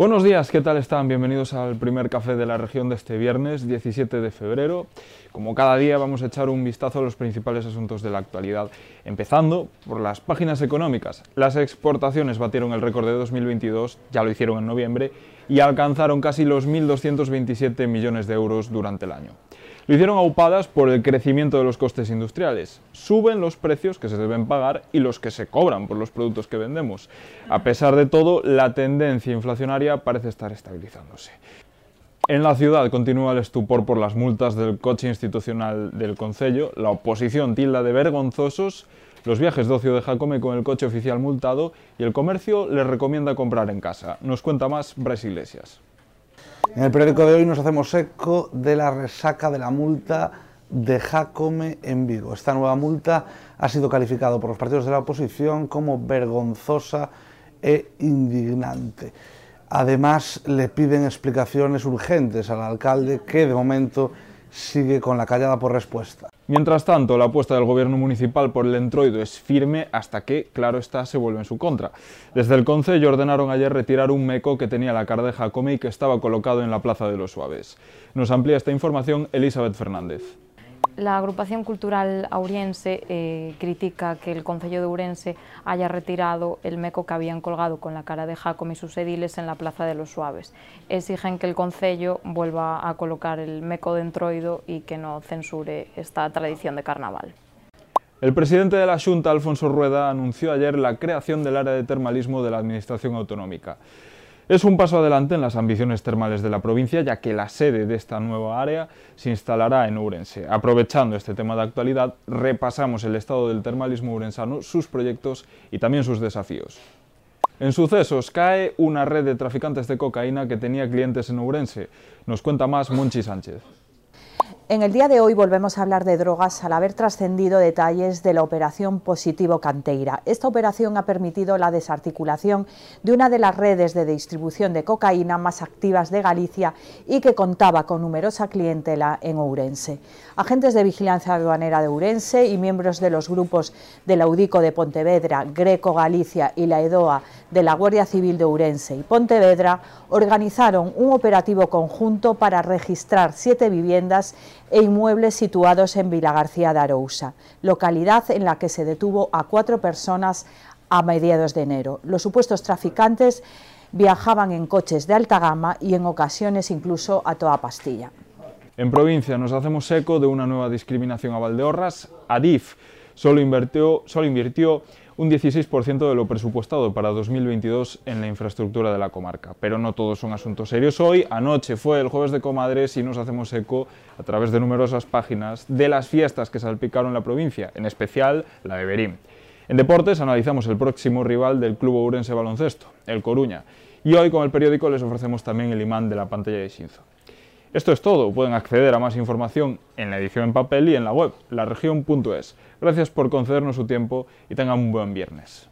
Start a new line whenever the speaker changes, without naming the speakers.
Buenos días, ¿qué tal están? Bienvenidos al primer café de la región de este viernes 17 de febrero. Como cada día vamos a echar un vistazo a los principales asuntos de la actualidad, empezando por las páginas económicas. Las exportaciones batieron el récord de 2022, ya lo hicieron en noviembre, y alcanzaron casi los 1.227 millones de euros durante el año. Lo hicieron aupadas por el crecimiento de los costes industriales. Suben los precios que se deben pagar y los que se cobran por los productos que vendemos. A pesar de todo, la tendencia inflacionaria parece estar estabilizándose. En la ciudad continúa el estupor por las multas del coche institucional del Concello. La oposición tilda de vergonzosos los viajes de de Jacome con el coche oficial multado y el comercio les recomienda comprar en casa. Nos cuenta más Brais Iglesias.
En el periódico de hoy nos hacemos eco de la resaca de la multa de Jacome en Vigo. Esta nueva multa ha sido calificada por los partidos de la oposición como vergonzosa e indignante. Además, le piden explicaciones urgentes al alcalde que de momento sigue con la callada por respuesta.
Mientras tanto, la apuesta del gobierno municipal por el entroido es firme hasta que, claro está, se vuelve en su contra. Desde el Concello ordenaron ayer retirar un meco que tenía la cara de Jacome y que estaba colocado en la Plaza de los Suaves. Nos amplía esta información Elizabeth Fernández.
La agrupación cultural auriense eh, critica que el Concello de Ourense haya retirado el meco que habían colgado con la cara de Jacome y sus ediles en la Plaza de los Suaves. Exigen que el Concello vuelva a colocar el meco de entroido y que no censure esta tradición de carnaval.
El presidente de la Junta, Alfonso Rueda, anunció ayer la creación del área de termalismo de la Administración Autonómica. Es un paso adelante en las ambiciones termales de la provincia, ya que la sede de esta nueva área se instalará en Ourense. Aprovechando este tema de actualidad, repasamos el estado del termalismo urensano, sus proyectos y también sus desafíos. En sucesos cae una red de traficantes de cocaína que tenía clientes en Ourense. Nos cuenta más Monchi Sánchez.
En el día de hoy volvemos a hablar de drogas al haber trascendido detalles de la operación Positivo Canteira. Esta operación ha permitido la desarticulación de una de las redes de distribución de cocaína más activas de Galicia y que contaba con numerosa clientela en Ourense. Agentes de vigilancia aduanera de Ourense y miembros de los grupos del Audico de Pontevedra, Greco Galicia y la EDOA de la Guardia Civil de Ourense y Pontevedra organizaron un operativo conjunto para registrar siete viviendas e inmuebles situados en Vilagarcía de Arousa, localidad en la que se detuvo a cuatro personas a mediados de enero. Los supuestos traficantes viajaban en coches de alta gama y en ocasiones incluso a toda pastilla.
En provincia nos hacemos eco de una nueva discriminación a Valdeorras. Adif solo invirtió, un 16% de lo presupuestado para 2022 en la infraestructura de la comarca. Pero no todos son asuntos serios hoy. Anoche fue el jueves de comadres y nos hacemos eco a través de numerosas páginas de las fiestas que salpicaron la provincia, en especial la de Berín. En deportes analizamos el próximo rival del Club Ourense Baloncesto, el Coruña. Y hoy con el periódico les ofrecemos también el imán de la pantalla de Shinzo. Esto es todo, pueden acceder a más información en la edición en papel y en la web, laregion.es. Gracias por concedernos su tiempo y tengan un buen viernes.